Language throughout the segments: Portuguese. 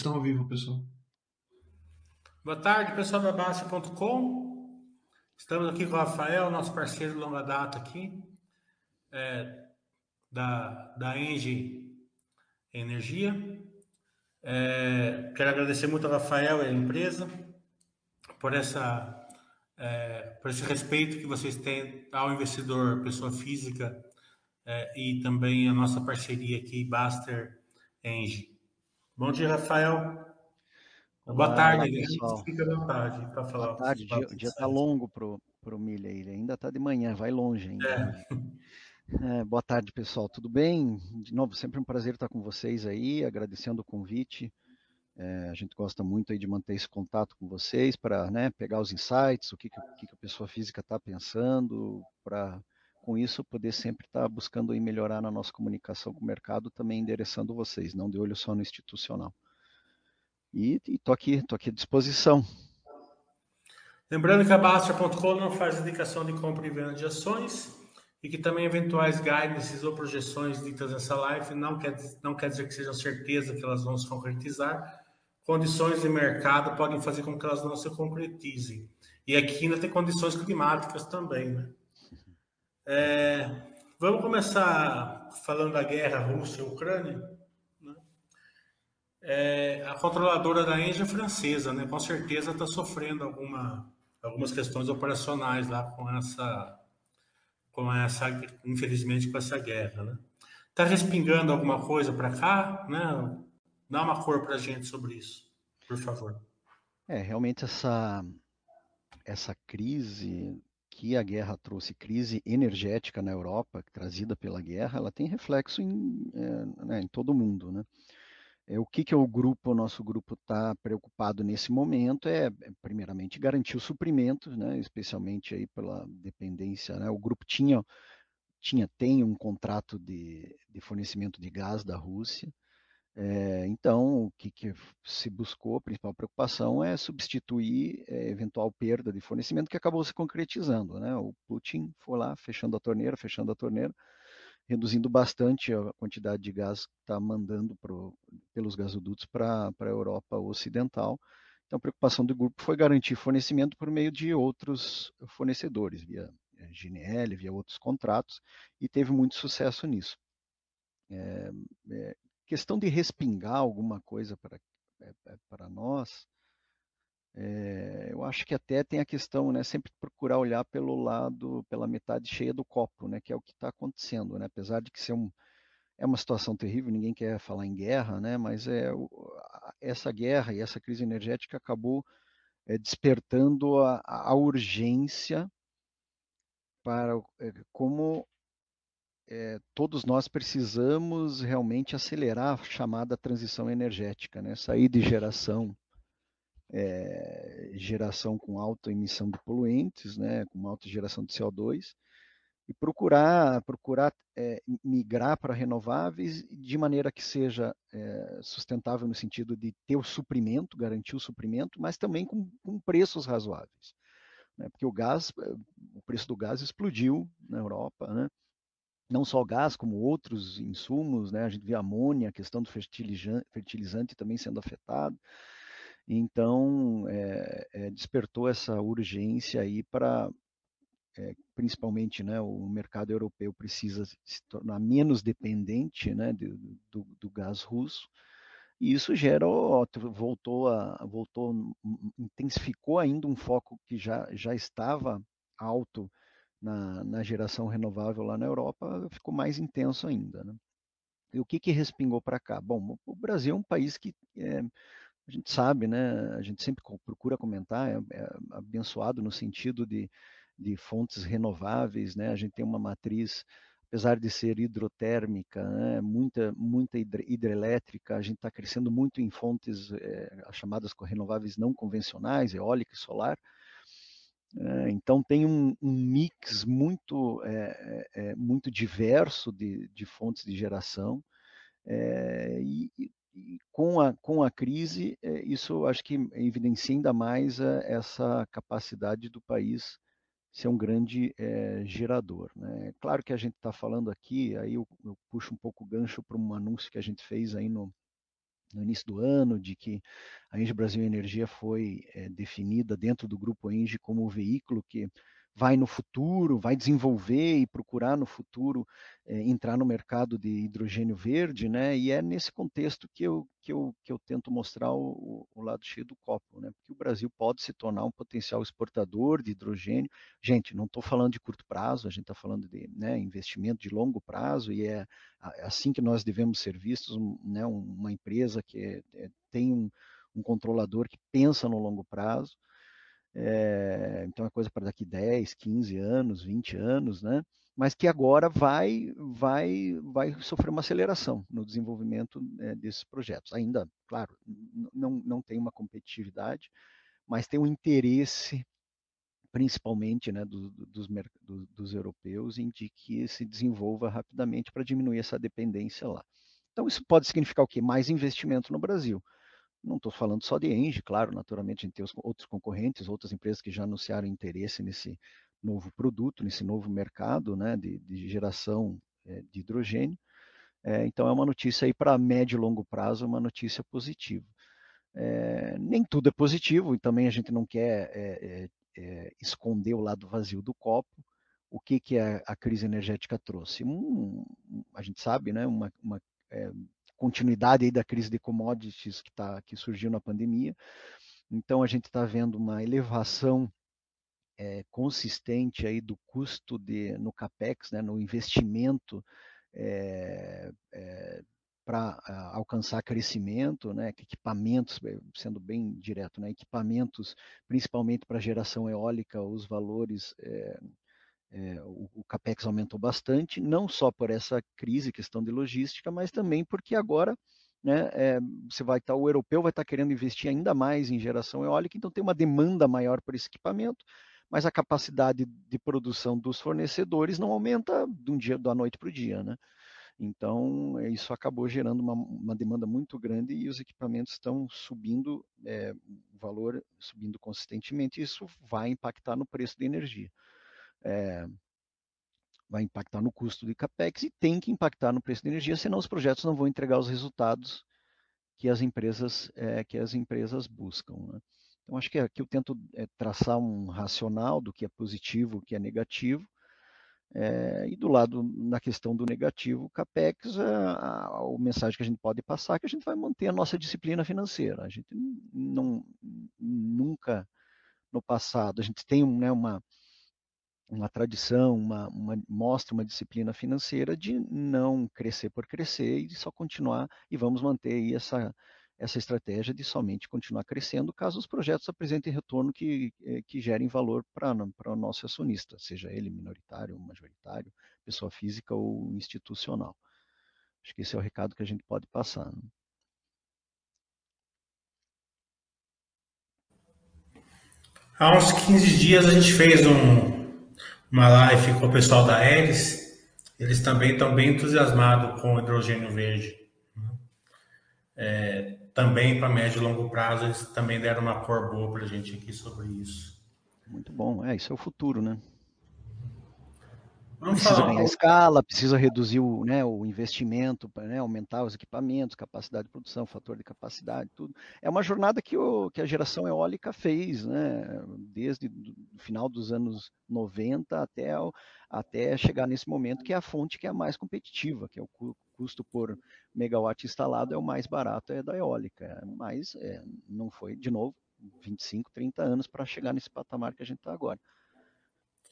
Estão ao vivo, pessoal. Boa tarde, pessoal da Baixa.com. Estamos aqui com o Rafael, nosso parceiro de longa data aqui, é, da, da Engie Energia. É, quero agradecer muito ao Rafael e à empresa por, essa, é, por esse respeito que vocês têm ao investidor, pessoa física, é, e também a nossa parceria aqui, Baster Engie. Bom dia, Rafael. Olá, Boa tarde, pessoal. Fica à vontade para falar. Boa tarde, o dia está longo para o Milha, ele ainda está de manhã, vai longe ainda. É. É, boa tarde, pessoal, tudo bem? De novo, sempre um prazer estar com vocês aí, agradecendo o convite. É, a gente gosta muito aí de manter esse contato com vocês para né, pegar os insights, o que, que, que a pessoa física está pensando, para com isso poder sempre estar buscando aí melhorar na nossa comunicação com o mercado, também endereçando vocês, não de olho só no institucional. E estou aqui, tô aqui à disposição. Lembrando que a Bastia.com não faz indicação de compra e venda de ações e que também eventuais guidances ou projeções ditas nessa live não quer, não quer dizer que sejam certeza que elas vão se concretizar. Condições de mercado podem fazer com que elas não se concretizem. E aqui ainda tem condições climáticas também, né? É, vamos começar falando da guerra Rússia-Ucrânia. É, a controladora da Engie é francesa, né? Com certeza está sofrendo alguma, algumas questões operacionais lá com essa, com essa, infelizmente com essa guerra, né? Está respingando alguma coisa para cá, né? Dá uma cor para a gente sobre isso, por favor. É realmente essa essa crise que a guerra trouxe, crise energética na Europa, trazida pela guerra, ela tem reflexo em, é, né, em todo o mundo, né? É, o que, que o grupo, o nosso grupo está preocupado nesse momento é, é, primeiramente, garantir o suprimento, né, especialmente aí pela dependência. Né, o grupo tinha, tinha tem um contrato de, de fornecimento de gás da Rússia, é, então, o que, que, se buscou, a principal preocupação é substituir é, eventual perda de fornecimento que acabou se concretizando. Né? O Putin foi lá, fechando a torneira, fechando a torneira, reduzindo bastante a quantidade de gás que está mandando pro, pelos gasodutos para a Europa Ocidental. Então, a preocupação do grupo foi garantir fornecimento por meio de outros fornecedores, via é, GNL, via outros contratos, e teve muito sucesso nisso. É, questão de respingar alguma coisa para, é, é, para nós, é, eu acho que até tem a questão, né, sempre procurar olhar pelo lado, pela metade cheia do copo, né, que é o que está acontecendo, né, apesar de que ser um, é uma situação terrível, ninguém quer falar em guerra, né, mas é, essa guerra e essa crise energética acabou é, despertando a, a, urgência para é, como é, todos nós precisamos realmente acelerar a chamada transição energética, né, sair de geração é, geração com alta emissão de poluentes, né, com alta geração de CO2, e procurar, procurar é, migrar para renováveis de maneira que seja sustentável no sentido de ter o suprimento, garantir o suprimento, mas também com, com preços razoáveis. Né, porque o gás, o preço do gás explodiu na Europa, né, não só gás, como outros insumos, né? A gente vê amônia, a questão do fertilizante, fertilizante também sendo afetado. Então, é, é, despertou essa urgência aí para, é, principalmente, né, o mercado europeu precisa se tornar menos dependente né, do, do, do gás russo, e isso gera, voltou a, voltou, intensificou ainda um foco que já, já estava alto na, na geração renovável lá na Europa, ficou mais intenso ainda. Né? E o que, que respingou para cá? Bom, o Brasil é um país que é, a gente sabe, né? A gente sempre procura comentar, é, é abençoado no sentido de, de fontes renováveis, né? A gente tem uma matriz, apesar de ser hidrotérmica, né? muita, muita hidrelétrica, a gente está crescendo muito em fontes é, as chamadas renováveis não convencionais, eólica e solar. É, então tem um, um mix muito, é, é, muito diverso de, de fontes de geração. É, e, e com a, com a crise, é, isso acho que evidencia ainda mais é, essa capacidade do país ser um grande é, gerador. Né? Claro que a gente está falando aqui, aí eu, eu, puxo um pouco o gancho para um anúncio que a gente fez aí no, no início do ano, de que a Engie Brasil Energia foi é, definida dentro do grupo Engie como o veículo que vai no futuro, vai desenvolver e procurar no futuro é, entrar no mercado de hidrogênio verde, né? E é nesse contexto que eu, que eu, que eu tento mostrar o, o lado cheio do copo, né? Porque o Brasil pode se tornar um potencial exportador de hidrogênio. Gente, não estou falando de curto prazo, a gente está falando de né, investimento de longo prazo e é assim que nós devemos ser vistos, né? Uma empresa que é, é, tem um, um controlador que pensa no longo prazo é, então é coisa para daqui 10, 15 anos, 20 anos, né? Mas que agora vai, vai, vai sofrer uma aceleração no desenvolvimento é, desses projetos. Ainda, claro, não, não tem uma competitividade, mas tem um interesse, principalmente né, do, dos, do, dos europeus, em de que se desenvolva rapidamente para diminuir essa dependência lá. Então, isso pode significar o quê? Mais investimento no Brasil. Não estou falando só de Engie, claro, naturalmente a gente tem os outros concorrentes, outras empresas que já anunciaram interesse nesse novo produto, nesse novo mercado né, de, de geração é, de hidrogênio. É, então é uma notícia aí para médio e longo prazo, uma notícia positiva. É, nem tudo é positivo e também a gente não quer esconder o lado vazio do copo. O que, que a, a crise energética trouxe? Um, a gente sabe, né, uma, uma continuidade aí da crise de commodities que, tá, que surgiu na pandemia. Então, a gente está vendo uma elevação é, consistente aí do custo de, no CAPEX, né, no investimento é, é, para alcançar crescimento, né, equipamentos, sendo bem direto, né, equipamentos, principalmente para geração eólica, os valores é, o, o, capex aumentou bastante, não só por essa crise, questão de logística, mas também porque agora né, é, você vai estar, tá, o europeu vai estar tá querendo investir ainda mais em geração eólica, então tem uma demanda maior por esse equipamento, mas a capacidade de produção dos fornecedores não aumenta de um dia da noite para o dia, né? Então isso acabou gerando uma, uma, demanda muito grande e os equipamentos estão subindo, é, o valor subindo consistentemente, e isso vai impactar no preço da energia é, vai impactar no custo de capex e tem que impactar no preço de energia, senão os projetos não vão entregar os resultados que as empresas é, que as empresas buscam. Né? Então acho que aqui eu tento é, traçar um racional do que é positivo, o que é negativo. É, e do lado, na questão do negativo, capex, a, a, a, mensagem que a gente pode passar é que a gente vai manter a nossa disciplina financeira. A gente não, nunca no passado, a gente tem né, uma, uma tradição, uma, uma, mostra uma disciplina financeira de não crescer por crescer e de só continuar e vamos manter aí essa, essa estratégia de somente continuar crescendo caso os projetos apresentem retorno que, eh, que gerem valor para o nosso acionista, seja ele minoritário, majoritário, pessoa física ou institucional. Acho que esse é o recado que a gente pode passar. Né? Há uns 15 dias a gente fez um, uma live com o pessoal da Elis, eles também estão bem entusiasmados com o hidrogênio verde. Né? É, também para médio e longo prazo, eles também deram uma cor boa para a gente aqui sobre isso. Muito bom, é, isso é o futuro, né? Vamos precisa ganhar escala, precisa reduzir o, né, o investimento, né, aumentar os equipamentos, capacidade de produção, fator de capacidade, tudo. É uma jornada que, o, que a geração eólica fez, né, desde o final dos anos 90 até, até chegar nesse momento, que é a fonte que é a mais competitiva, que é o custo por megawatt instalado é o mais barato, é da eólica. Mas é, não foi, de novo, 25, 30 anos para chegar nesse patamar que a gente está agora.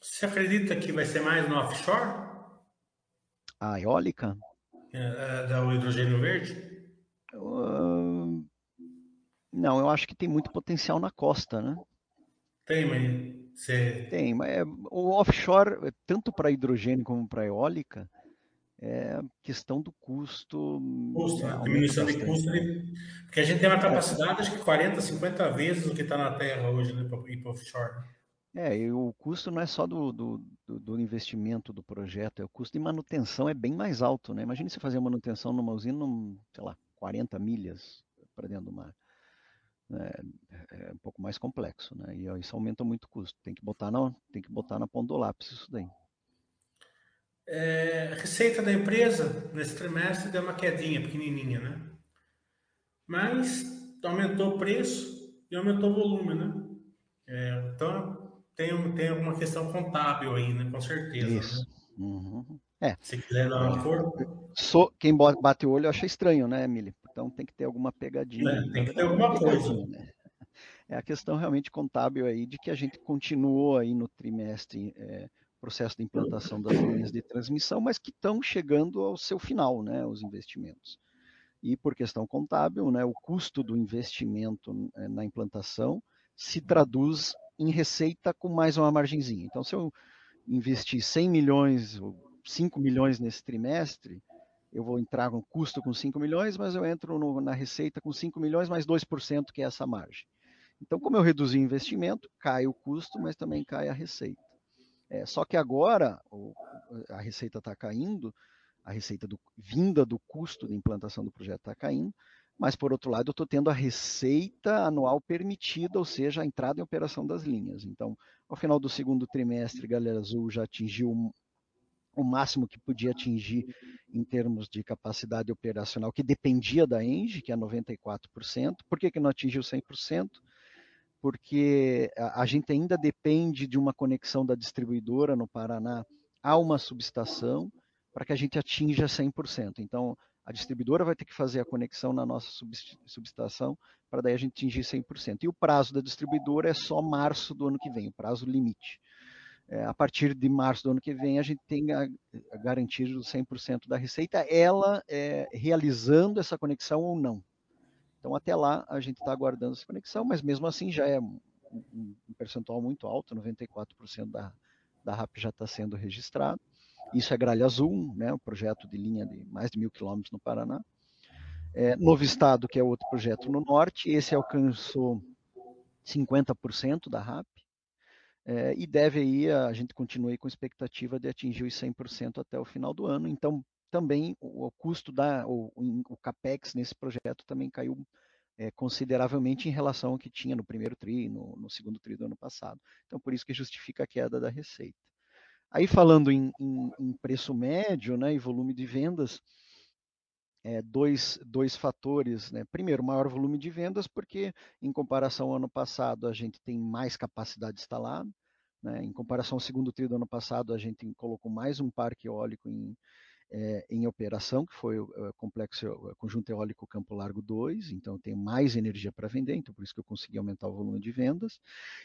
Você acredita que vai ser mais no offshore? A eólica? É, é, o hidrogênio verde? Uh, não, eu acho que tem muito potencial na costa, né? Tem, mas você... Tem, mas é, o offshore, tanto para hidrogênio como para eólica, é questão do custo. Custo, né? diminuição de custo. Porque a gente tem uma capacidade, acho que 40, 50 vezes o que está na Terra hoje, né, para ir para offshore. É, e o custo não é só do, do, do, investimento do projeto, é o custo de manutenção é bem mais alto, né? Imagine você fazer manutenção numa usina, sei lá, 40 milhas para dentro do mar. É, é, um pouco mais complexo, né? E isso aumenta muito o custo. Tem que botar na, tem que botar na ponta do lápis isso daí. É, a receita da empresa nesse trimestre deu uma quedinha pequenininha, né? mas aumentou o preço e aumentou o volume, né? É, então, tem, tem alguma questão contábil aí, né? Com certeza. Né? Isso. Né? Uhum. É. Se quiser dar uma. So, quem bate o olho acha estranho, né, Emily? Então tem que ter alguma pegadinha. É, tem que ter alguma coisa. Né? É a questão realmente contábil aí de que a gente continuou aí no trimestre é, processo de implantação das linhas de transmissão, mas que estão chegando ao seu final, né, os investimentos. E por questão contábil, né, o custo do investimento é, na implantação se traduz em receita com mais uma margenzinha. Então, se eu investir 100 milhões ou 5 milhões nesse trimestre, eu vou entrar com custo com 5 milhões, mas eu entro no, na receita com 5 milhões mais 2%, que é essa margem. Então, como eu reduzi o investimento, cai o custo, mas também cai a receita. É, só que agora o, a receita está caindo, a receita do, vinda do custo de implantação do projeto está caindo, mas por outro lado eu estou tendo a receita anual permitida, ou seja, a entrada em operação das linhas. Então, ao final do segundo trimestre, Galera Azul já atingiu o máximo que podia atingir em termos de capacidade operacional, que dependia da Engie, que é 94%. Por que, que não atingiu 100%? Porque a, a gente ainda depende de uma conexão da distribuidora no Paraná a uma subestação para que a gente atinja 100%. Então, a distribuidora vai ter que fazer a conexão na nossa subestação para daí a gente atingir 100%. E o prazo da distribuidora é só março do ano que vem, o prazo limite. É, a partir de março do ano que vem, a gente tem a, a garantia dos 100% da receita, ela é, realizando essa conexão ou não. Então, até lá, a gente está aguardando essa conexão, mas mesmo assim já é um, um percentual muito alto, 94% da, da RAP já está sendo registrado. Isso é Gralha Azul, né, um projeto de linha de mais de mil quilômetros no Paraná. É, Novo Estado, que é outro projeto no norte, esse alcançou 50% da RAP. É, e deve aí, a gente continue com expectativa de atingir os 100% até o final do ano. Então, também o, o custo da, o, o, CAPEX nesse projeto também caiu é, consideravelmente em relação ao que tinha no primeiro TRI, no, no segundo TRI do ano passado. Então, por isso que justifica a queda da receita. Aí falando em, em, em preço médio né, e volume de vendas, é, dois, dois fatores. Né? Primeiro, maior volume de vendas, porque em comparação ao ano passado a gente tem mais capacidade instalada. Né? Em comparação ao segundo trimestre do ano passado, a gente colocou mais um parque eólico em, é, em operação, que foi o, o complexo o conjunto eólico Campo Largo 2, então tem mais energia para vender, então por isso que eu consegui aumentar o volume de vendas.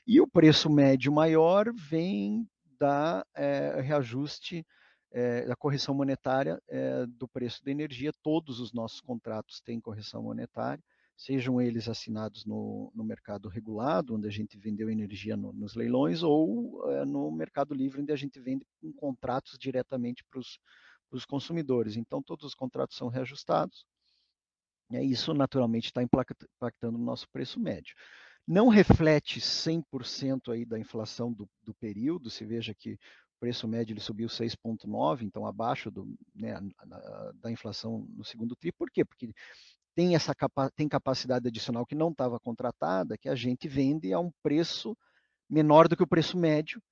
E o preço médio maior vem da é, reajuste é, da correção monetária é, do preço da energia. Todos os nossos contratos têm correção monetária, sejam eles assinados no, no mercado regulado, onde a gente vendeu energia no, nos leilões, ou é, no mercado livre, onde a gente vende com contratos diretamente para os consumidores. Então, todos os contratos são reajustados. E isso, naturalmente, está impactando no nosso preço médio não reflete 100% aí da inflação do, do, período, se veja que o preço médio ele subiu 6,9%, então abaixo do, né, da inflação no segundo TRI. Por quê? Porque tem essa capa tem capacidade adicional que não estava contratada, que a gente vende a um preço menor do que o preço médio,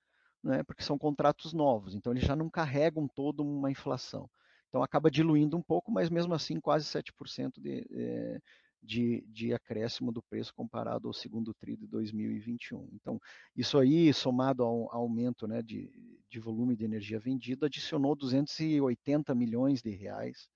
né, porque são contratos novos, então eles já não carregam toda uma inflação. Então acaba diluindo um pouco, mas mesmo assim quase 7% de, eh, de, de acréscimo do preço comparado ao segundo TRI de 2021. Então, isso aí, somado ao, aumento né, de, de volume de energia vendida, adicionou 280 milhões de reais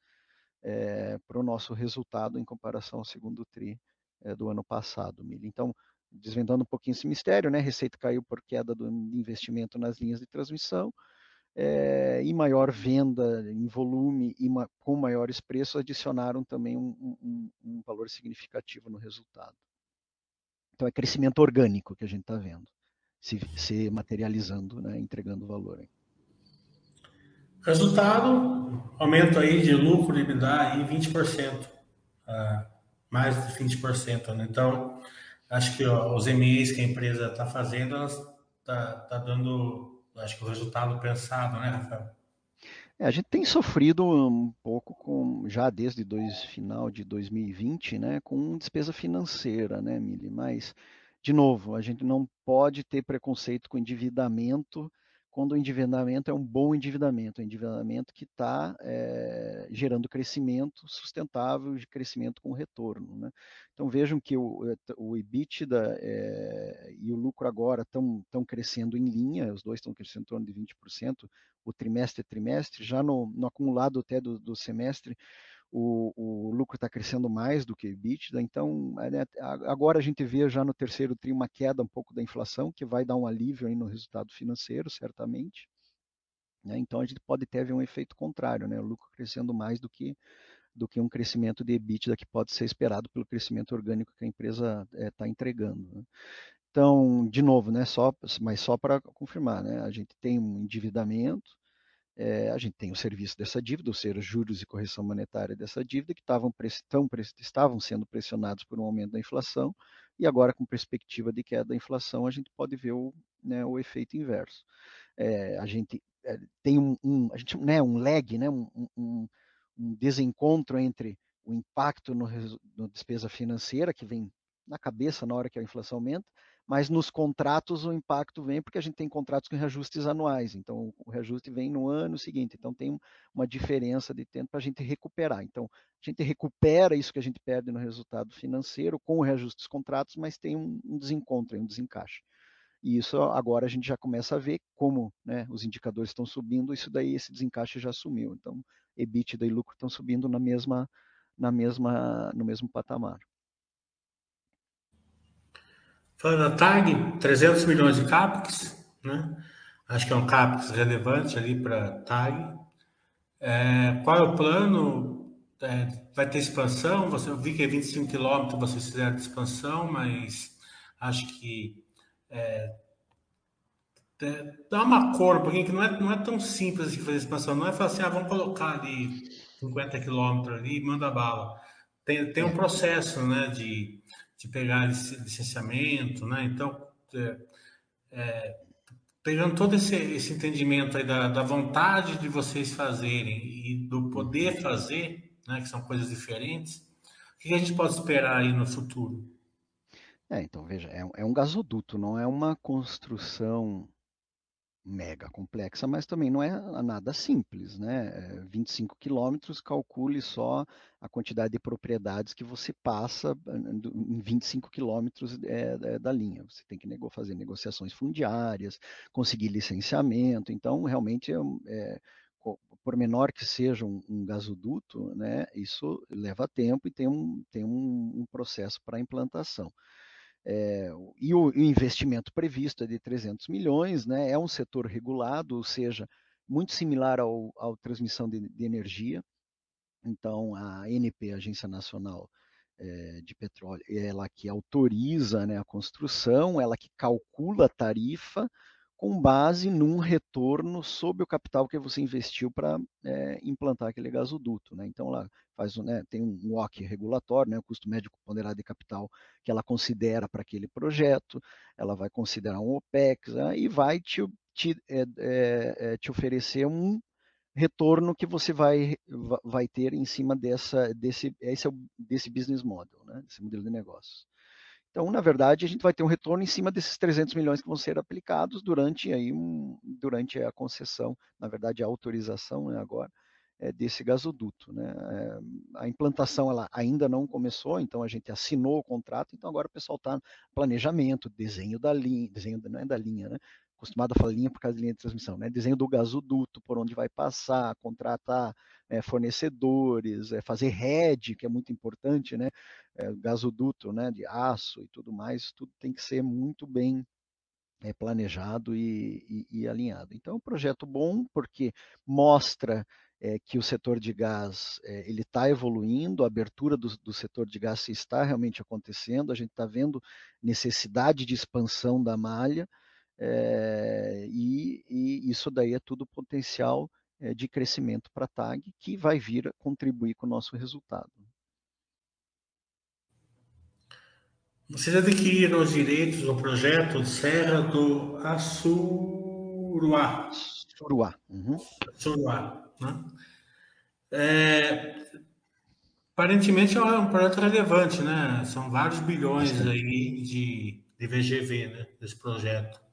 é, para o nosso resultado em comparação ao segundo TRI é, do ano passado, Mili. Então, desvendando um pouquinho esse mistério, né, receita caiu por queda do investimento nas linhas de transmissão, é, e maior venda em volume e ma com maiores preços adicionaram também um, um, um, valor significativo no resultado. Então é crescimento orgânico que a gente está vendo se, se, materializando, né, entregando valor. Resultado, aumento aí de lucro de EBITDA em 20%, uh, mais de 20%. Né? Então, acho que ó, os MEs que a empresa está fazendo, está tá dando acho que o resultado pensado, né, Rafael? É, a gente tem sofrido um pouco com já desde dois, final de 2020, né, com despesa financeira, né, Mili? Mas de novo, a gente não pode ter preconceito com endividamento quando o endividamento é um bom endividamento, um endividamento que está é, gerando crescimento sustentável, de crescimento com retorno. Né? Então vejam que o, o EBITDA é, e o lucro agora estão crescendo em linha, os dois estão crescendo em torno de 20%, o trimestre a trimestre, já no, no acumulado até do, do semestre, o, o lucro está crescendo mais do que o EBITDA, então né, agora a gente vê já no terceiro tri uma queda um pouco da inflação, que vai dar um alívio aí no resultado financeiro, certamente. Né? Então a gente pode até ver um efeito contrário, né? o lucro crescendo mais do que, do que um crescimento de EBITDA que pode ser esperado pelo crescimento orgânico que a empresa está eh, é, entregando. Né? Então, de novo, né, só, mas só para confirmar, né, a gente tem um endividamento, é, a gente tem o serviço dessa dívida, ou seja, juros e correção monetária dessa dívida, que estavam, tão, estavam sendo pressionados por um aumento da inflação, e agora, com perspectiva de queda da inflação, a gente pode ver o, né, o efeito inverso. É, a gente é, tem um, um, a gente, né, um lag, né, um, um, um desencontro entre o impacto no, no despesa financeira, que vem na cabeça na hora que a inflação aumenta, mas nos contratos o impacto vem porque a gente tem contratos com reajustes anuais, então o reajuste vem no ano seguinte, então tem uma diferença de tempo para a gente recuperar. Então a gente recupera isso que a gente perde no resultado financeiro com o reajuste dos contratos, mas tem um, desencontro, um desencaixe. E isso agora a gente já começa a ver como né, os indicadores estão subindo, isso daí, esse desencaixe já sumiu. Então, EBITDA e lucro estão subindo na mesma, na mesma, no mesmo patamar. Falando da TAG, 300 milhões de CAPEX, né? Acho que é um CAPEX relevante ali para a TAG. É, qual é o plano? É, vai ter expansão? Você, eu vi que é 25 quilômetros, vocês fizeram expansão, mas acho que é, é, dá uma cor, porque não é, não é tão simples de fazer expansão. Não é falar assim, ah, vamos colocar ali 50 quilômetros ali e manda bala. Tem, tem um processo né, de de pegar licenciamento, né? Então, é, é, pegando todo esse, esse entendimento aí da, da, vontade de vocês fazerem e do poder fazer, né? Que são coisas diferentes. O que a gente pode esperar aí no futuro? É, então veja, é, é um gasoduto, não é uma construção mega complexa, mas também não é nada simples, né? 25 é, quilômetros, calcule só a quantidade de propriedades que você passa em 25 quilômetros é, da linha. Você tem que nego fazer negociações fundiárias, conseguir licenciamento, então realmente é, é por menor que seja um, um, gasoduto, né, isso leva tempo e tem um, tem um, um processo para implantação. É, e o, o, investimento previsto é de 300 milhões, né? é um setor regulado, ou seja, muito similar ao, ao transmissão de, de, energia. Então, a ANP, Agência Nacional é, de Petróleo, é ela que autoriza né, a construção, ela que calcula a tarifa, com base num retorno sobre o capital que você investiu para é, implantar aquele gasoduto. Né? Então, lá faz, né, tem um WOC regulatório, né, o custo médico ponderado de capital que ela considera para aquele projeto, ela vai considerar um OPEX né, e vai te, te, é, é, te oferecer um retorno que você vai, vai ter em cima dessa, desse, esse é desse business model, né, desse modelo de negócios. Então, na verdade, a gente vai ter um retorno em cima desses 300 milhões que vão ser aplicados durante, aí um, durante a concessão, na verdade, a autorização né, agora, é, desse gasoduto. Né? É, a implantação ela ainda não começou, então a gente assinou o contrato, então agora o pessoal está planejamento, desenho da linha, desenho não é da linha, né? Acostumado a falar linha por causa da linha de transmissão, né? desenho do gasoduto, por onde vai passar, contratar é, fornecedores, é, fazer rede, que é muito importante, né? É, gasoduto né, de aço e tudo mais, tudo tem que ser muito bem é, planejado e, e, e, alinhado. Então, é um projeto bom porque mostra é, que o setor de gás é, ele está evoluindo, a abertura do, do, setor de gás está realmente acontecendo, a gente está vendo necessidade de expansão da malha, é, e, e, isso daí é tudo potencial é, de crescimento para a TAG, que vai vir contribuir com o nosso resultado. Vocês adquiriram os direitos do projeto Serra do Assuruá. Suruá. Uhum. Suruá. Né? É, aparentemente é um projeto relevante, né? São vários bilhões aí de, de VGV, né? Desse projeto.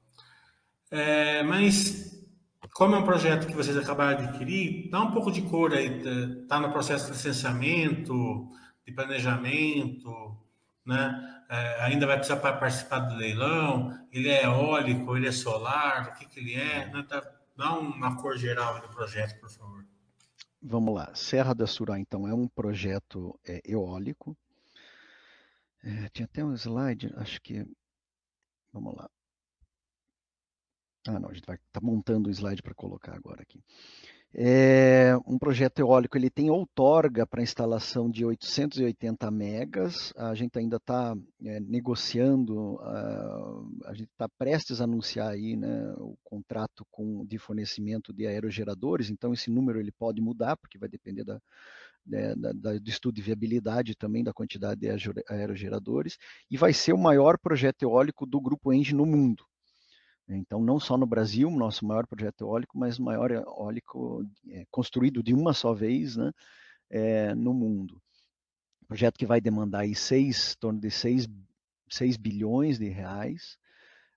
É, mas como é um projeto que vocês acabaram de adquirir, dá um pouco de cor aí, está no processo de licenciamento, de planejamento, né? É, ainda vai precisar participar do leilão, ele é eólico, ele é solar, o que, que ele é, né? Tá, dá uma cor geral do projeto, por favor. Vamos lá, Serra da Surá, então, é um projeto é, eólico. É, tinha até um slide, acho que. Vamos lá. Ah, não, a gente vai estar tá montando o slide para colocar agora aqui. É, um projeto eólico ele tem outorga para instalação de 880 megas. A gente ainda está é, negociando, uh, a gente está prestes a anunciar aí, né, o contrato com, de fornecimento de aerogeradores. Então esse número ele pode mudar porque vai depender da, né, da, da, do estudo de viabilidade também da quantidade de aerogeradores e vai ser o maior projeto eólico do grupo Engie no mundo. Então, não só no Brasil, nosso maior projeto eólico, mas o maior eólico é, construído de uma só vez né, é, no mundo. Projeto que vai demandar aí seis, em torno de 6, 6 bilhões de reais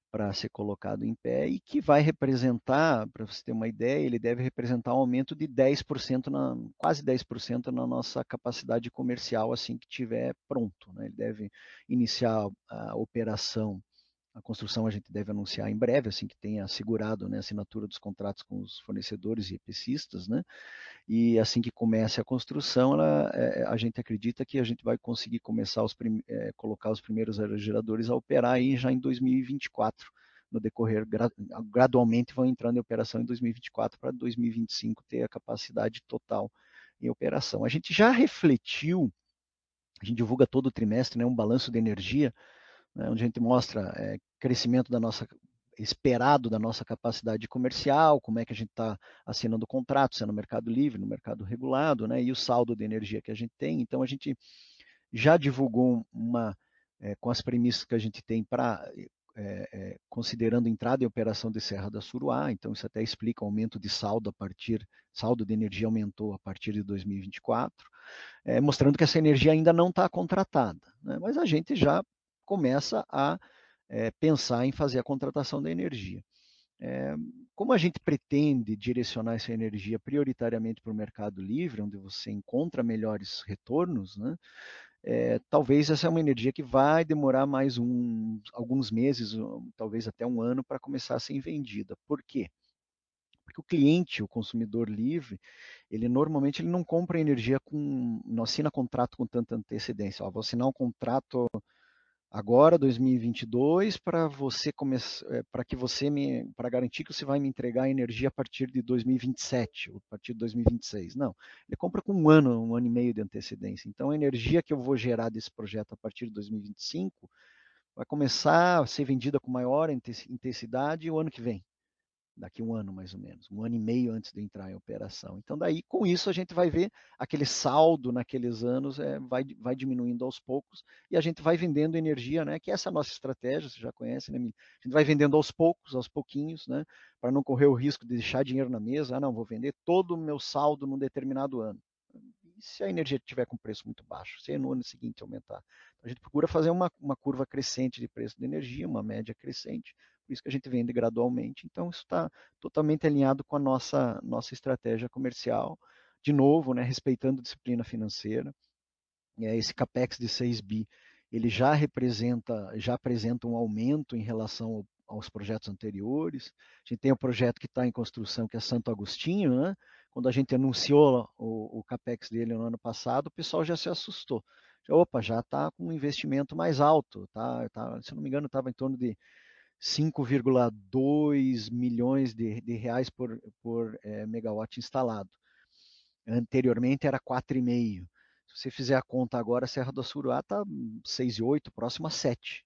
para ser colocado em pé e que vai representar, para você ter uma ideia, ele deve representar um aumento de 10%, na, quase 10% na nossa capacidade comercial assim que tiver pronto. Né? Ele deve iniciar a operação a construção a gente deve anunciar em breve, assim que tenha assegurado né, a assinatura dos contratos com os fornecedores e EPCistas, né? E assim que comece a construção, ela, é, a gente acredita que a gente vai conseguir começar os é, colocar os primeiros aerogeradores a operar aí já em 2024 no decorrer gradualmente vão entrando em operação em 2024 para 2025 ter a capacidade total em operação. A gente já refletiu, a gente divulga todo o trimestre, né, um balanço de energia né, onde a gente mostra é, crescimento da nossa esperado da nossa capacidade comercial, como é que a gente está assinando contratos, se é no mercado livre, no mercado regulado, né, e o saldo de energia que a gente tem. Então, a gente já divulgou uma, é, com as premissas que a gente tem para, é, é, considerando entrada em operação de Serra da Suruá, então isso até explica o aumento de saldo a partir, saldo de energia aumentou a partir de 2024, é, mostrando que essa energia ainda não está contratada, né, mas a gente já começa a é, pensar em fazer a contratação da energia. É, como a gente pretende direcionar essa energia prioritariamente para o mercado livre, onde você encontra melhores retornos, né, é, talvez essa é uma energia que vai demorar mais um, alguns meses, talvez até um ano, para começar a ser vendida. Por quê? Porque o cliente, o consumidor livre, ele normalmente ele não compra energia com, não assina contrato com tanta antecedência. Ó, vou assinar um contrato agora 2022 para você começar eh, para que você me para garantir que você vai me entregar energia a partir de 2027 ou a partir de 2026 não ele compra com um ano um ano e meio de antecedência. Então a energia que eu vou gerar desse projeto a partir de 2025 vai começar a ser vendida com maior intensidade o ano que vem daqui um ano mais ou menos, um ano e meio antes de entrar em operação. Então, daí, com isso, a gente vai ver aquele saldo naqueles anos é, vai, vai diminuindo aos poucos e a gente vai vendendo energia, né? Que é essa nossa estratégia, você já conhece, né? A gente vai vendendo aos poucos, aos pouquinhos, né? Para não correr o risco de deixar dinheiro na mesa. Ah, não, vou vender todo o meu saldo num determinado ano. E se a energia estiver com preço muito baixo, se no ano seguinte aumentar? A gente procura fazer uma, uma curva crescente de preço de energia, uma média crescente, por isso que a gente vende gradualmente. Então, isso está totalmente alinhado com a nossa, nossa estratégia comercial. De novo, né, respeitando disciplina financeira. É, esse CAPEX de 6 bi, ele já representa, já apresenta um aumento em relação ao, aos projetos anteriores. A gente tem o projeto que está em construção, que é Santo Agostinho, né? Quando a gente anunciou o, o CAPEX dele no ano passado, o pessoal já se assustou. Opa, já está com um investimento mais alto, tá? tá se não me engano, estava em torno de 5,2 milhões de, de, reais por, por é, megawatt instalado. Anteriormente era 4,5. Se você fizer a conta agora, a Serra do Assuruá está 6,8, próximo a 7.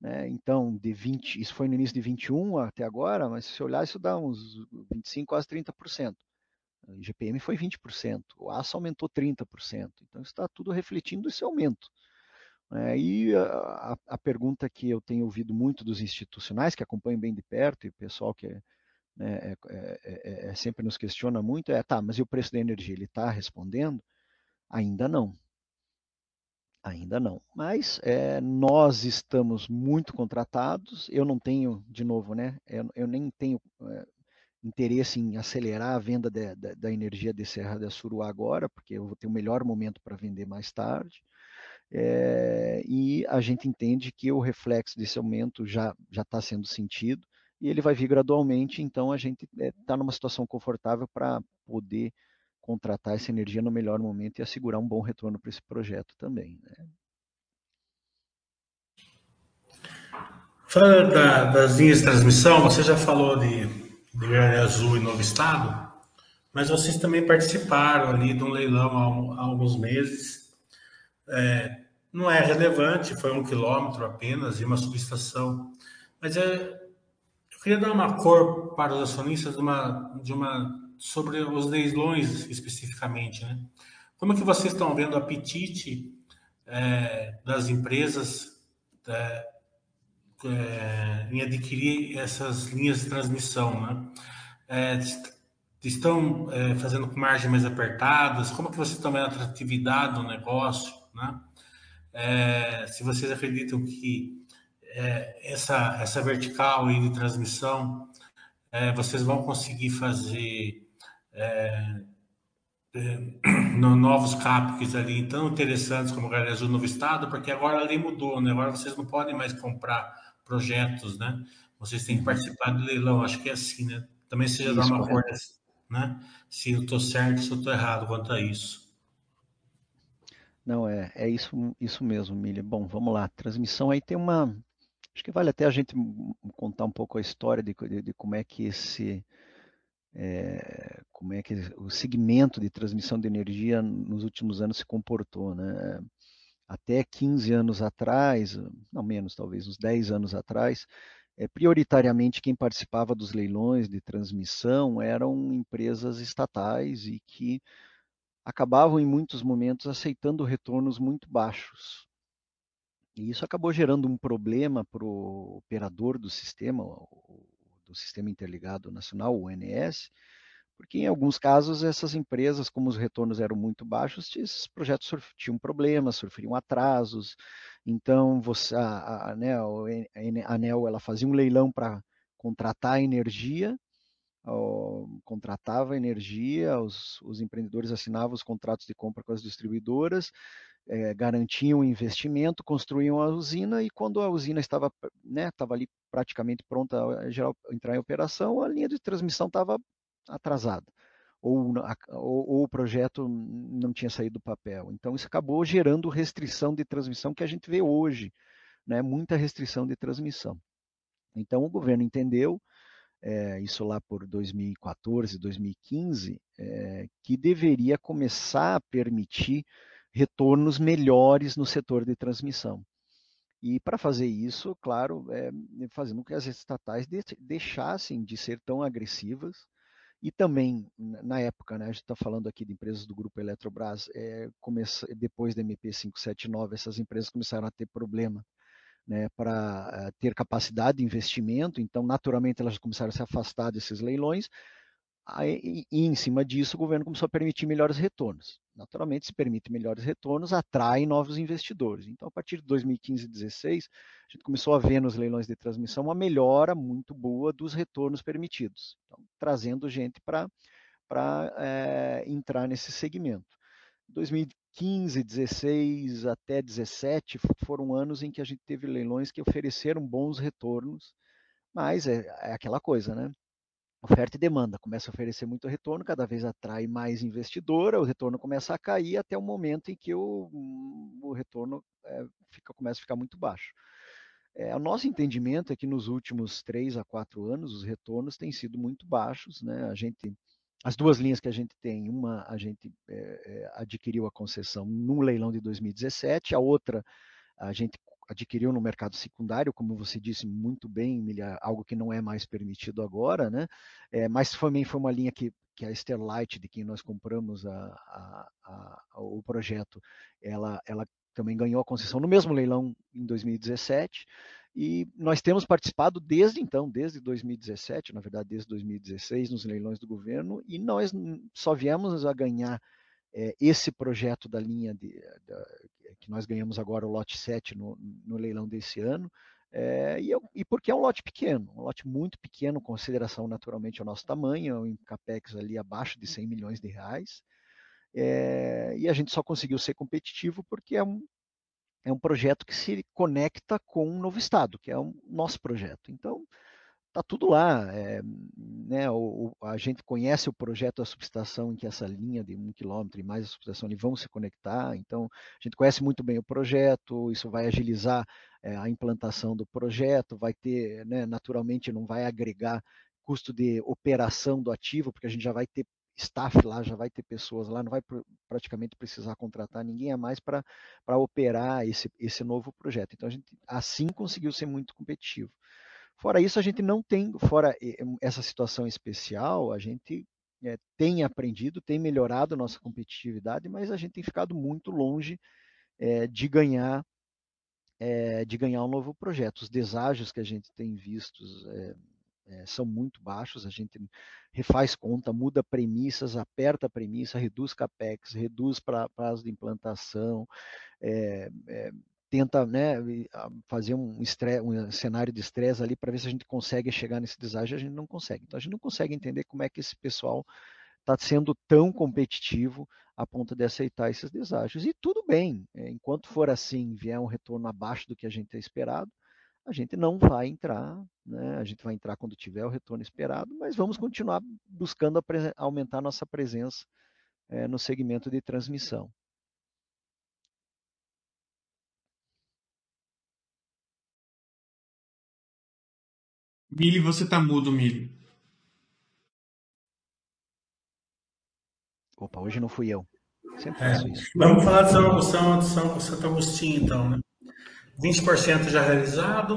Né? Então, de 20, isso foi no início de 21 até agora, mas se você olhar, isso dá uns 25, quase 30%. O IGPM foi 20%, o aço aumentou 30%. Então, está tudo refletindo esse aumento. É, e a, a, pergunta que eu tenho ouvido muito dos institucionais, que acompanham bem de perto, e o pessoal que é, né, é, é, é, é sempre nos questiona muito, é, tá, mas e o preço da energia? Ele está respondendo? Ainda não. Ainda não. Mas nós estamos muito contratados. Eu não tenho, de novo, né? Eu, eu nem tenho interesse em acelerar a venda de, de, da energia de Serra da Suruá agora, porque eu vou ter o um melhor momento para vender mais tarde. É, e a gente entende que o reflexo desse aumento já está sendo sentido e ele vai vir gradualmente, então a gente está é, tá numa situação confortável para poder contratar essa energia no melhor momento e assegurar um bom retorno para esse projeto também. Né? Da, das linhas de transmissão, você já falou de, de Azul e Novo Estado, mas vocês também participaram ali de um leilão há, há alguns meses. É, não é relevante, foi um quilômetro apenas e uma subestação. Mas é, eu queria dar uma cor para os acionistas de uma, de uma, sobre os leilões especificamente. Né? Como é que vocês estão vendo o apetite é, das empresas é, é, em adquirir essas linhas de transmissão, né? É, estão é, fazendo com margens mais apertadas? Como que vocês estão vendo a atratividade do negócio, né? É, se vocês acreditam que é, essa, essa vertical aí de transmissão, é, vocês vão conseguir fazer no, novos CAPs ali tão interessantes como o Galera Azul Novo Estado, porque agora a lei mudou, né? Agora vocês não podem mais comprar projetos, né? Vocês têm que participar do leilão, acho que é assim, né? Também seja dar uma cor, né? Se eu estou certo, se eu estou errado quanto a isso. Não, é, é isso, isso mesmo, Milha. Bom, vamos lá. Transmissão aí tem uma. Acho que vale até a gente contar um pouco a história de, de, de como é que esse. É, como é que o segmento de transmissão de energia nos últimos anos se comportou, né? até 15 anos atrás, não menos talvez, uns 10 anos atrás, é, prioritariamente quem participava dos leilões de transmissão eram empresas estatais e que acabavam em muitos momentos aceitando retornos muito baixos. E isso acabou gerando um problema para o operador do sistema, do Sistema Interligado Nacional, o ONS, porque em alguns casos essas empresas, como os retornos eram muito baixos, esses projetos tinham problemas, sofriam atrasos. Então, você, a, a, né, a ANEL ela fazia um leilão para contratar energia, contratava energia, os, os, empreendedores assinavam os contratos de compra com as distribuidoras, é, garantiam o investimento, construíam a usina e quando a usina estava, né, estava ali praticamente pronta a entrar em operação, a linha de transmissão estava atrasada, ou, ou, ou, o projeto não tinha saído do papel. Então, isso acabou gerando restrição de transmissão que a gente vê hoje, né? muita restrição de transmissão. Então, o governo entendeu, é, isso lá por 2014, 2015, é, que deveria começar a permitir retornos melhores no setor de transmissão. E para fazer isso, claro, é, fazendo com que as estatais deixassem de ser tão agressivas e também, na época, né, a gente está falando aqui de empresas do grupo Eletrobras, é, começa, depois da MP 579, essas empresas começaram a ter problema né, para uh, ter capacidade de investimento, então, naturalmente, elas começaram a se afastar desses leilões, Aí, e em cima disso, o governo começou a permitir melhores retornos. Naturalmente, se permite melhores retornos, atrai novos investidores. Então, a partir de 2015 e 2016, a gente começou a ver nos leilões de transmissão uma melhora muito boa dos retornos permitidos, então, trazendo gente para é, entrar nesse segmento. 2015, 16 até 17 foram anos em que a gente teve leilões que ofereceram bons retornos, mas é, é aquela coisa, né? oferta e demanda, começa a oferecer muito retorno, cada vez atrai mais investidora, o retorno começa a cair até o momento em que o, o retorno é, fica, começa a ficar muito baixo. É, o nosso entendimento é que nos últimos três a quatro anos os retornos têm sido muito baixos, né? A gente, as duas linhas que a gente tem, uma a gente é, adquiriu a concessão no leilão de 2017, a outra a gente adquiriu no mercado secundário, como você disse muito bem, algo que não é mais permitido agora, né? É, mas também foi uma linha que, que a Sterlight, de quem nós compramos a, a, a, o projeto, ela, ela também ganhou a concessão no mesmo leilão em 2017. E nós temos participado desde então, desde 2017, na verdade desde 2016, nos leilões do governo, e nós só viemos a ganhar é, esse projeto da linha de, da, que nós ganhamos agora o lote 7 no, no leilão desse ano, É, e, eu, e, porque é um lote pequeno, um lote muito pequeno, consideração naturalmente ao nosso tamanho, em capex ali abaixo de 100 milhões de reais. É, e a gente só conseguiu ser competitivo porque é um, é um projeto que se conecta com um novo estado, que é o nosso projeto. Então, está tudo lá. É, né, o, a gente conhece o projeto da subestação em que essa linha de um quilômetro e mais a subestação vão se conectar. Então, a gente conhece muito bem o projeto, isso vai agilizar é, a implantação do projeto, vai ter, né, naturalmente, não vai agregar custo de operação do ativo, porque a gente já vai ter staff lá, já vai ter pessoas lá, não vai pr praticamente precisar contratar ninguém a mais para operar esse, esse novo projeto. Então, a gente assim conseguiu ser muito competitivo. Fora isso, a gente não tem, fora essa situação especial, a gente é, tem aprendido, tem melhorado nossa competitividade, mas a gente tem ficado muito longe é, de ganhar é, de ganhar um novo projeto. Os deságios que a gente tem visto são muito baixos, a gente refaz conta, muda premissas, aperta a premissa, reduz capex, reduz prazo de implantação, tenta né, fazer um, estresse, um cenário de estresse ali para ver se a gente consegue chegar nesse deságio, a gente não consegue. Então a gente não consegue entender como é que esse pessoal está sendo tão competitivo a ponto de aceitar esses deságios. E tudo bem, é, enquanto for assim, vier um retorno abaixo do que a gente tem esperado, a gente não vai entrar, né? a gente vai entrar quando tiver o retorno esperado, mas vamos continuar buscando aumentar nossa presença é, no segmento de transmissão. Mili, você tá mudo, Mili. Opa, hoje não fui eu. Sempre é. faço é. isso. Vamos falar de São, São, São, Santo Agostinho, então, né? 20% já realizado,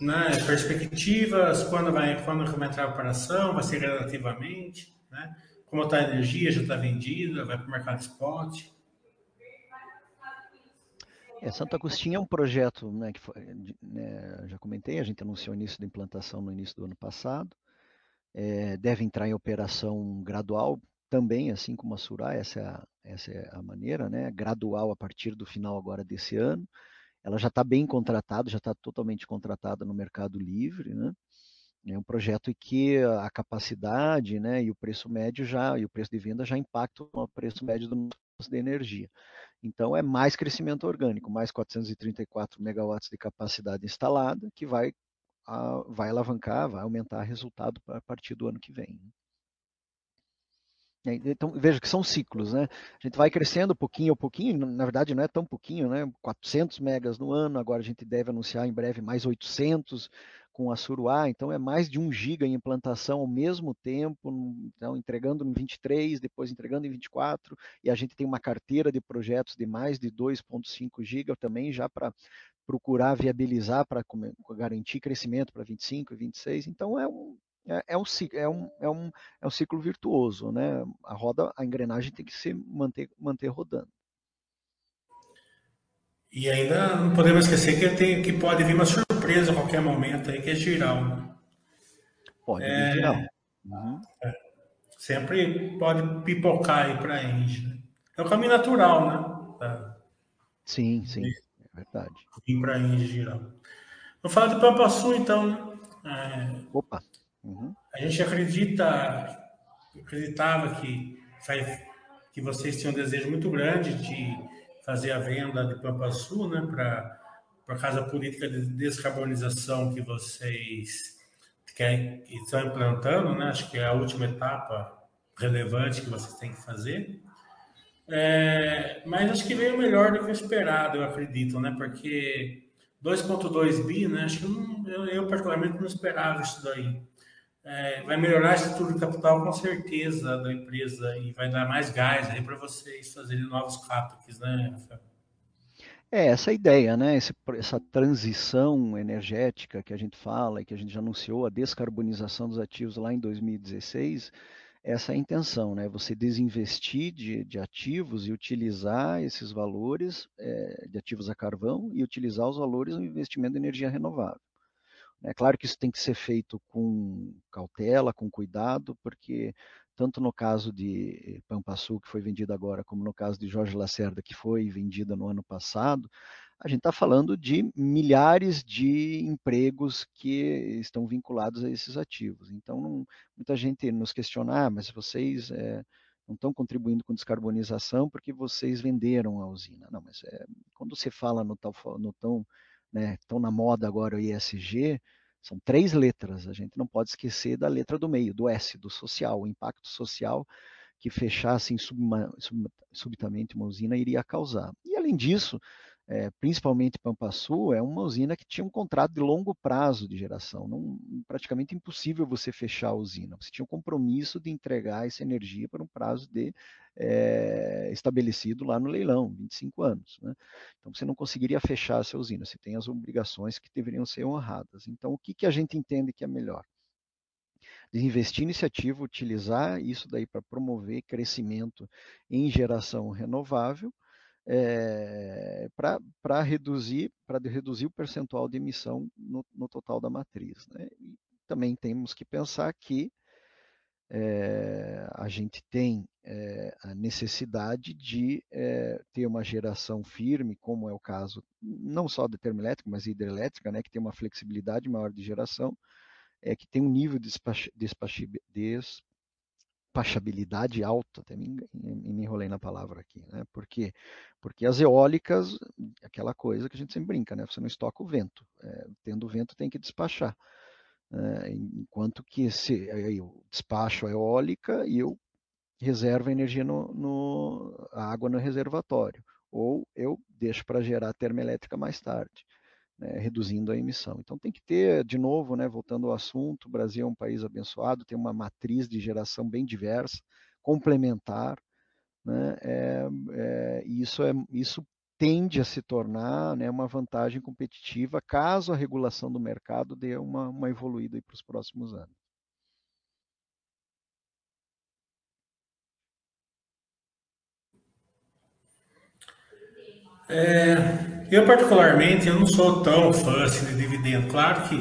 né? Perspectivas, quando vai, quando vai entrar a operação, vai ser relativamente, né? Como está a energia, já está vendida, vai para o mercado spot. É, Santo Agostinho é um projeto, né, que foi, né, já comentei, a gente anunciou o início da implantação no início do ano passado. É, deve entrar em operação gradual também, assim como a Surá, essa é a, essa é a maneira, né, gradual a partir do final agora desse ano. Ela já está bem contratada, já está totalmente contratada no Mercado Livre, né? É um projeto em que a capacidade né, e o preço médio já, e o preço de venda já impactam o preço médio do nosso de energia. Então, é mais crescimento orgânico, mais 434 megawatts de capacidade instalada, que vai, a, vai alavancar, vai aumentar o resultado a partir do ano que vem. Né? Então, veja que são ciclos, né? A gente vai crescendo pouquinho a pouquinho, na verdade não é tão pouquinho, né? 400 megas no ano, agora a gente deve anunciar em breve mais 800, com a Suruá, então é mais de um giga em implantação ao mesmo tempo, então entregando em 23, depois entregando em 24, e a gente tem uma carteira de projetos de mais de 2.5 giga também já para procurar viabilizar para garantir crescimento para 25 e 26. Então é um é, é, um, é, um, é, um, é um ciclo virtuoso, né? A roda, a engrenagem tem que se manter, manter rodando. E ainda não podemos esquecer que, tem, que pode vir uma surpresa a qualquer momento aí, que é giral. Né? Pode é, vir giral. Uhum. É, sempre pode pipocar aí para a. Né? É o caminho natural, né? Sim, sim, é verdade. Vir para a Engie giral. Vamos falar Pampa Sul, então. Né? É, Opa. Uhum. A gente acredita, acreditava que, que vocês tinham um desejo muito grande de fazer a venda de Pampa Sul, né, para a casa política de descarbonização que vocês querem, que estão implantando, né, acho que é a última etapa relevante que vocês têm que fazer. É, mas acho que veio melhor do que o esperado, eu acredito, né, porque 2.2 bi, né, acho que não, eu, eu particularmente não esperava isso daí é, vai melhorar a estrutura de capital com certeza da empresa e vai dar mais gás aí para vocês fazerem novos CAPEX, né, Rafael? É, essa ideia, né? Esse, essa transição energética que a gente fala e que a gente já anunciou, a descarbonização dos ativos lá em 2016, essa é a intenção, né? Você desinvestir de, de ativos e utilizar esses valores é, de ativos a carvão e utilizar os valores no investimento em energia renovável. É claro que isso tem que ser feito com cautela, com cuidado, porque tanto no caso de Pampa Sul, que foi vendida agora, como no caso de Jorge Lacerda, que foi vendida no ano passado, a gente está falando de milhares de empregos que estão vinculados a esses ativos. Então, não, muita gente nos questiona, ah, mas vocês é, não estão contribuindo com descarbonização porque vocês venderam a usina. Não, mas é, quando você fala no, tal, no tão, né, tão na moda agora o ISG, são três letras, a gente não pode esquecer da letra do meio, do S, do social, o impacto social que fechasse sub, subitamente uma usina iria causar. E além disso, é, principalmente Pampa Sul, é uma usina que tinha um contrato de longo prazo de geração. Não, praticamente impossível você fechar a usina. Você tinha um compromisso de entregar essa energia para um prazo de, é, estabelecido lá no leilão, 25 anos. Né? Então você não conseguiria fechar essa usina. Você tem as obrigações que deveriam ser honradas. Então o que, que a gente entende que é melhor? Desinvestir iniciativa, utilizar isso daí para promover crescimento em geração renovável é, para reduzir, reduzir o percentual de emissão no, no total da matriz. Né? E também temos que pensar que é, a gente tem é, a necessidade de é, ter uma geração firme, como é o caso não só da termoelétrica, mas hidrelétrica, né, que tem uma flexibilidade maior de geração, é, que tem um nível de despachabilidade despachabilidade alta, até me, me enrolei na palavra aqui, né? Por quê? Porque as eólicas, aquela coisa que a gente sempre brinca, né? Você não estoca o vento, é, tendo vento tem que despachar. É, enquanto que se eu despacho a eólica e eu reservo a energia no, no a água no reservatório, ou eu deixo para gerar termoelétrica mais tarde né, reduzindo a emissão. Então tem que ter, de novo, né, voltando ao assunto, o Brasil é um país abençoado, tem uma matriz de geração bem diversa, complementar, né, é, é, isso, é, isso tende a se tornar né, uma vantagem competitiva caso a regulação do mercado dê uma, uma evoluída para os próximos anos. É, eu, particularmente, eu não sou tão fã assim, de dividendo. Claro que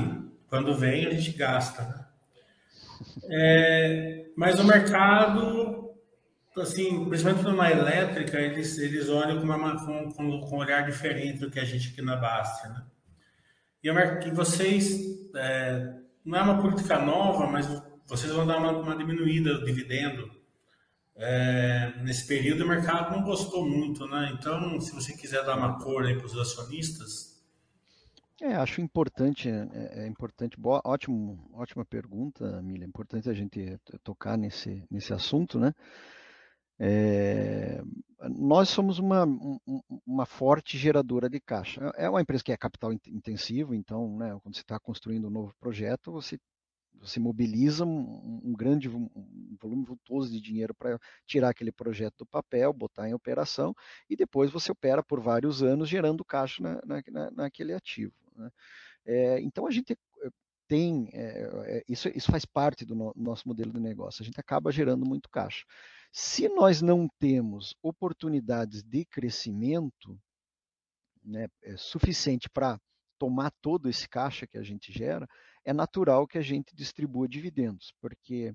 quando vem a gente gasta. Né? É, mas o mercado, assim, principalmente numa elétrica, eles, eles olham com, uma, com, com, com um olhar diferente do que a gente aqui na Bastia. Né? E, e vocês, é, não é uma política nova, mas vocês vão dar uma, uma diminuída do dividendo é, nesse período o mercado não gostou muito, né? Então, se você quiser dar uma cor aí para os acionistas. É, acho importante, é, é importante, boa, ótimo, ótima pergunta, Milha. É importante a gente tocar nesse, nesse assunto, né? É, nós somos uma, uma forte geradora de caixa. É uma empresa que é capital intensivo, então, né, quando você está construindo um novo projeto, você você mobiliza um, um grande um volume vultoso de dinheiro para tirar aquele projeto do papel, botar em operação e depois você opera por vários anos gerando caixa na, na, naquele ativo. Né? É, então a gente eh, tem é, isso, isso faz parte do no, nosso modelo de negócio. A gente acaba gerando muito caixa. Se nós não temos oportunidades de crescimento né, é suficiente para tomar todo esse caixa que a gente gera, é natural que a gente distribua dividendos, porque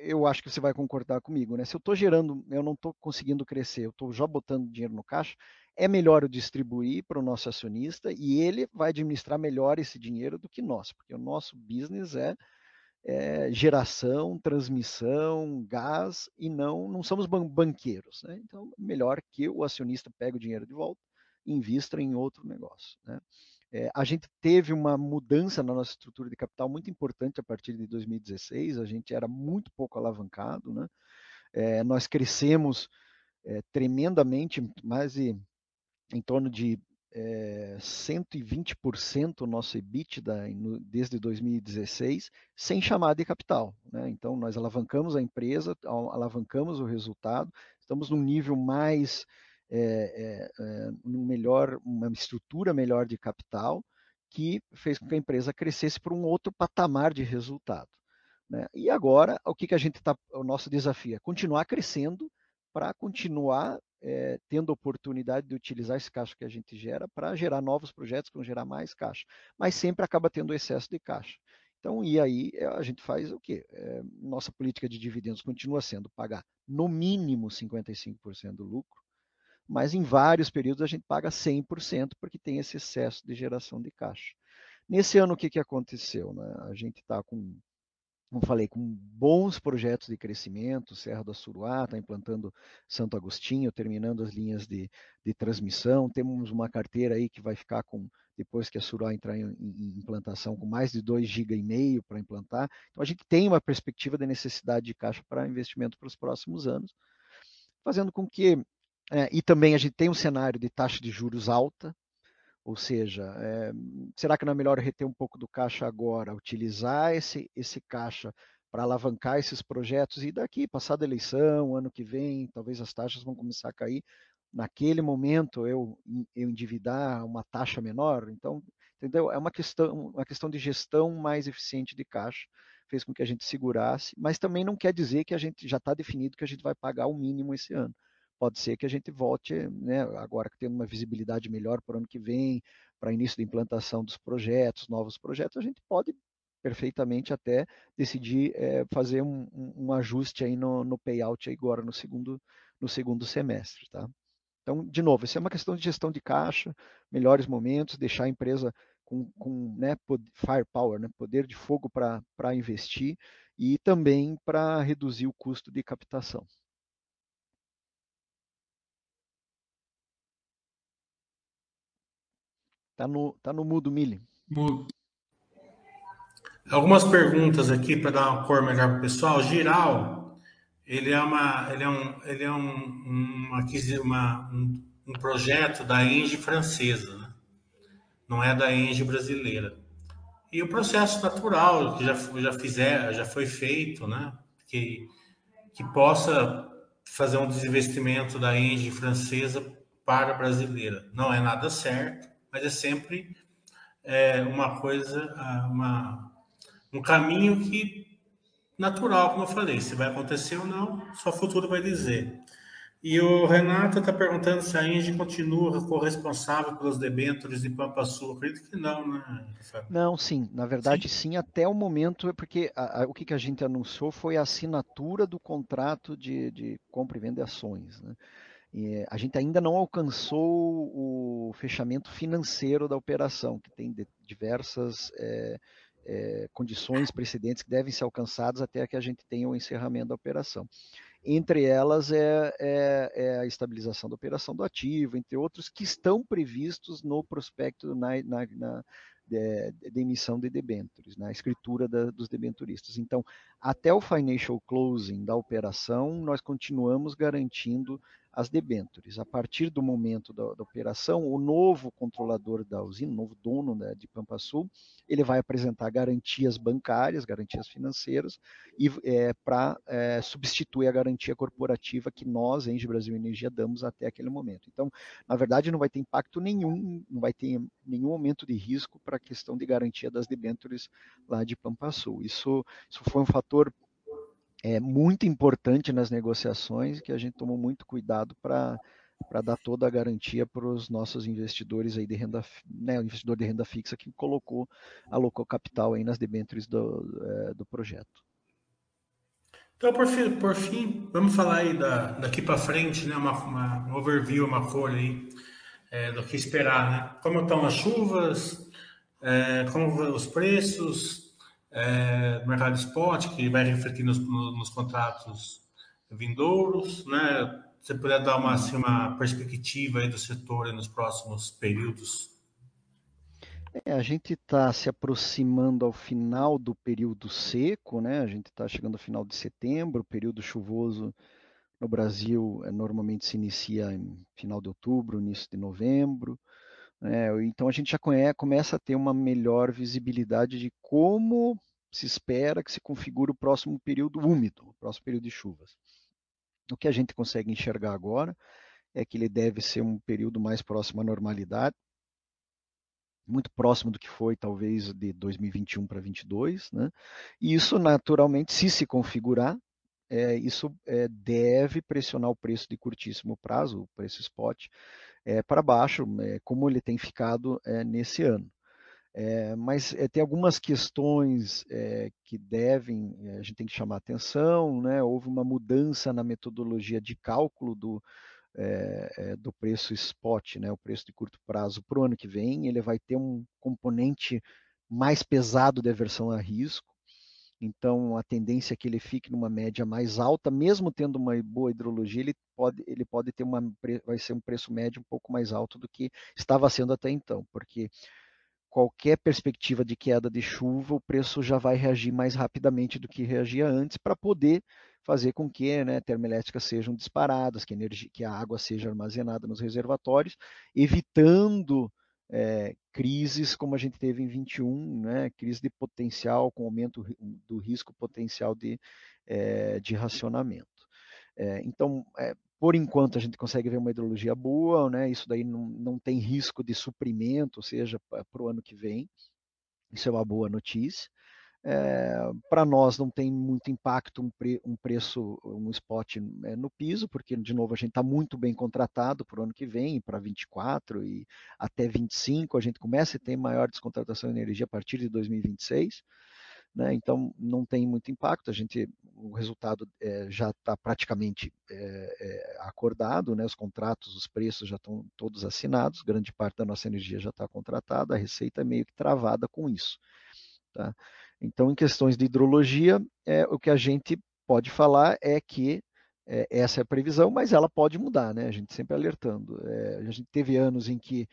eu acho que você vai concordar comigo, né? Se eu estou gerando, eu não estou conseguindo crescer, eu estou já botando dinheiro no caixa, é melhor eu distribuir para o nosso acionista e ele vai administrar melhor esse dinheiro do que nós, porque o nosso business é, é geração, transmissão, gás e não não somos ban banqueiros, né? Então melhor que o acionista pegue o dinheiro de volta e invista em outro negócio, né? É, a gente teve uma mudança na nossa estrutura de capital muito importante a partir de 2016. A gente era muito pouco alavancado, né? É, nós crescemos é, tremendamente, mais de, em torno de é, 120% o nosso EBITDA desde 2016, sem chamada de capital. Né? Então, nós alavancamos a empresa, alavancamos o resultado, estamos num nível mais é, é, um melhor, uma estrutura melhor de capital que fez com que a empresa crescesse para um outro patamar de resultado. Né? E agora, o que, que a gente está, o nosso desafio é continuar crescendo para continuar é, tendo oportunidade de utilizar esse caixa que a gente gera para gerar novos projetos, para gerar mais caixa. Mas sempre acaba tendo excesso de caixa. Então, e aí a gente faz o quê? É, nossa política de dividendos continua sendo pagar no mínimo 55% do lucro, mas em vários períodos a gente paga 100% porque tem esse excesso de geração de caixa. Nesse ano, o que, que aconteceu? Né? A gente está com como falei, com bons projetos de crescimento, Serra do Assuruá está implantando Santo Agostinho, terminando as linhas de, de, transmissão, temos uma carteira aí que vai ficar com, depois que a Assuruá entrar em, em implantação, com mais de 2,5 GB para implantar, então a gente tem uma perspectiva de necessidade de caixa para investimento para os próximos anos, fazendo com que, é, e também a gente tem um cenário de taxa de juros alta, ou seja, é, será que não é melhor reter um pouco do caixa agora, utilizar esse, esse caixa para alavancar esses projetos e daqui, passada a eleição, ano que vem, talvez as taxas vão começar a cair. Naquele momento eu, eu endividar uma taxa menor, então, entendeu? É uma questão, uma questão de gestão mais eficiente de caixa, fez com que a gente segurasse, mas também não quer dizer que a gente já está definido que a gente vai pagar o mínimo esse ano pode ser que a gente volte, né, agora que tem uma visibilidade melhor para o ano que vem, para início da implantação dos projetos, novos projetos, a gente pode perfeitamente até decidir é, fazer um, um, ajuste aí no, no payout agora no segundo, no segundo semestre, tá? Então, de novo, isso é uma questão de gestão de caixa, melhores momentos, deixar a empresa com, com né, firepower, né, poder de fogo para investir e também para reduzir o custo de captação. Tá no, tá no mudo, Mili. Mudo. Algumas perguntas aqui para dar uma cor melhor para o pessoal. Giral, ele é, uma, ele é, um, ele é um, uma, uma, um, um projeto da Engie francesa, né? não é da Engie brasileira. E o processo natural que já, já, fizer, já foi feito, né? que, que possa fazer um desinvestimento da Engie francesa para a brasileira. Não é nada certo, mas é sempre é, uma coisa, uma, um caminho que natural, como eu falei, se vai acontecer ou não, só o futuro vai dizer. E o Renato está perguntando se a Inge continua corresponsável pelos debêntures de Pampa Sul. Acredito que não, né, Rafael? Não, sim. Na verdade, sim, sim até o momento, é porque a, a, o que, que a gente anunciou foi a assinatura do contrato de, de compra e venda de ações. Né? E a gente ainda não alcançou o fechamento financeiro da operação, que tem diversas é, é, condições precedentes que devem ser alcançadas até que a gente tenha o encerramento da operação. Entre elas é, é, é, a estabilização da operação do ativo, entre outros, que estão previstos no prospecto na, na, na de, de, emissão de debêntures, na escritura da, dos debenturistas. Então, até o financial closing da operação, nós continuamos garantindo as debêntures. A partir do momento da, da, operação, o novo controlador da usina, o novo dono né, de Pampa Sul, ele vai apresentar garantias bancárias, garantias financeiras, e é, para é, substituir a garantia corporativa que nós, Engie Brasil Energia, damos até aquele momento. Então, na verdade, não vai ter impacto nenhum, não vai ter nenhum aumento de risco para a questão de garantia das debêntures lá de Pampa Sul. Isso, isso foi um fator é muito importante nas negociações que a gente tomou muito cuidado para para dar toda a garantia para os nossos investidores aí de renda, né, o investidor de renda fixa que colocou, alocou capital aí nas debêntures do, é, do projeto. Então, por fim, por fim, vamos falar aí da, daqui para frente, né, uma, uma, um overview, uma folha aí é, do que esperar, né? Como estão as chuvas, é, como os preços, é, mercado spot, que vai refletir nos, nos contratos vindouros, né? Você puder dar uma, assim, uma perspectiva aí do setor nos próximos períodos? É, a gente está se aproximando ao final do período seco, né? A gente está chegando ao final de setembro, o período chuvoso no Brasil é, normalmente se inicia em final de outubro, início de novembro. É, então a gente já conhece, começa a ter uma melhor visibilidade de como se espera que se configure o próximo período úmido, o próximo período de chuvas. O que a gente consegue enxergar agora é que ele deve ser um período mais próximo à normalidade, muito próximo do que foi talvez de 2021 para 2022, né? E isso naturalmente, se se configurar, é, isso é, deve pressionar o preço de curtíssimo prazo, o preço spot, é, para baixo, é, como ele tem ficado é, nesse ano. Mas tem algumas questões que devem, a gente tem que chamar atenção, né? houve uma mudança na metodologia de cálculo do, é, é, do preço spot, né, o preço de curto prazo para o ano que vem, ele vai ter um componente mais pesado de aversão a risco, então a tendência é que ele fique numa média mais alta, mesmo tendo uma boa hidrologia, ele pode, ele pode ter uma, vai ser um preço médio um pouco mais alto do que estava sendo até então, porque qualquer perspectiva de queda de chuva, o preço já vai reagir mais rapidamente do que reagia antes para poder fazer com que né, termoelétricas sejam disparadas, que, energia, que a água seja armazenada nos reservatórios, evitando é, crises como a gente teve em 21, né, crise de potencial com aumento do risco potencial de, é, de racionamento. É, então, por enquanto a gente consegue ver uma hidrologia boa, né, isso daí não, não tem risco de suprimento, ou seja, para o ano que vem, isso é uma boa notícia. É, para nós não tem muito impacto um, pre, um preço, um spot é, no piso, porque de novo a gente está muito bem contratado para o ano que vem, para 24 e até 25 a gente começa a ter maior descontratação de energia a partir de 2026. Né? Então não tem muito impacto. A gente, o resultado é, já está praticamente é, é, acordado, né? Os contratos, os preços já estão todos assinados. Grande parte da nossa energia já está contratada. A receita é meio que travada com isso. Tá? Então, em questões de hidrologia, é, o que a gente pode falar é que é, essa é a previsão, mas ela pode mudar, né? A gente sempre alertando. É, a gente teve anos em que,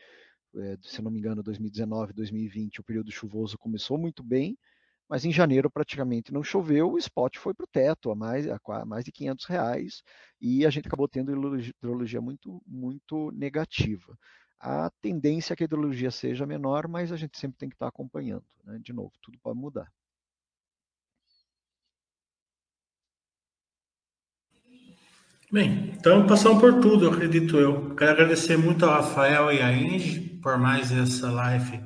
é, se não me engano, 2019, 2020, o período chuvoso começou muito bem, mas em janeiro praticamente não choveu, o spot foi para o teto, a mais, a mais de 500 reais, e a gente acabou tendo hidrologia muito, muito negativa. A tendência é que a hidrologia seja menor, mas a gente sempre tem que estar acompanhando. Né? De novo, tudo pode mudar. Bem, então passamos por tudo, acredito eu. Quero agradecer muito ao Rafael e à Inge por mais essa live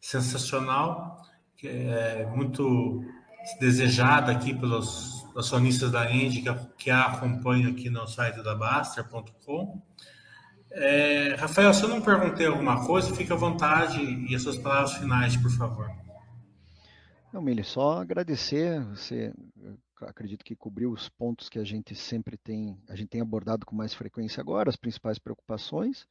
sensacional, que é muito desejada aqui pelos acionistas da Engie que, que a acompanham aqui no site da Baster.com. É, Rafael, se eu não perguntei alguma coisa, fique à vontade e as suas palavras finais, por favor. Não, Mili, só agradecer. Você acredito que cobriu os pontos que a gente sempre tem, a gente tem abordado com mais frequência agora, as principais preocupações.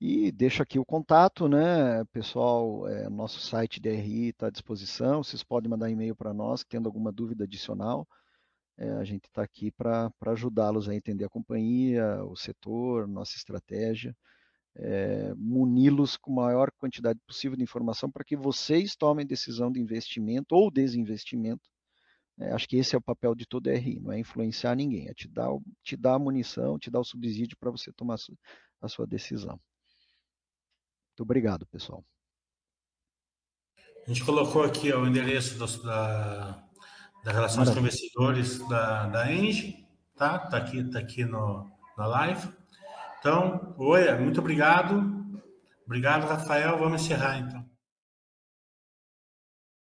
E deixo aqui o contato, né, pessoal, é, nosso site DRI está à disposição, vocês podem mandar e-mail para nós, tendo alguma dúvida adicional, é, a gente está aqui para ajudá-los a entender a companhia, o setor, nossa estratégia, é, muni-los com a maior quantidade possível de informação para que vocês tomem decisão de investimento ou desinvestimento é, acho que esse é o papel de todo RI, não é influenciar ninguém, é te dar, te dar a munição, te dar o subsídio para você tomar a sua, decisão. Muito obrigado, pessoal. A gente colocou aqui ó, o endereço do, da, da Relações com Investidores da, da Engie, tá? Tá aqui, tá aqui no, na live. Então, oi, muito obrigado. Obrigado, Rafael. Vamos encerrar então.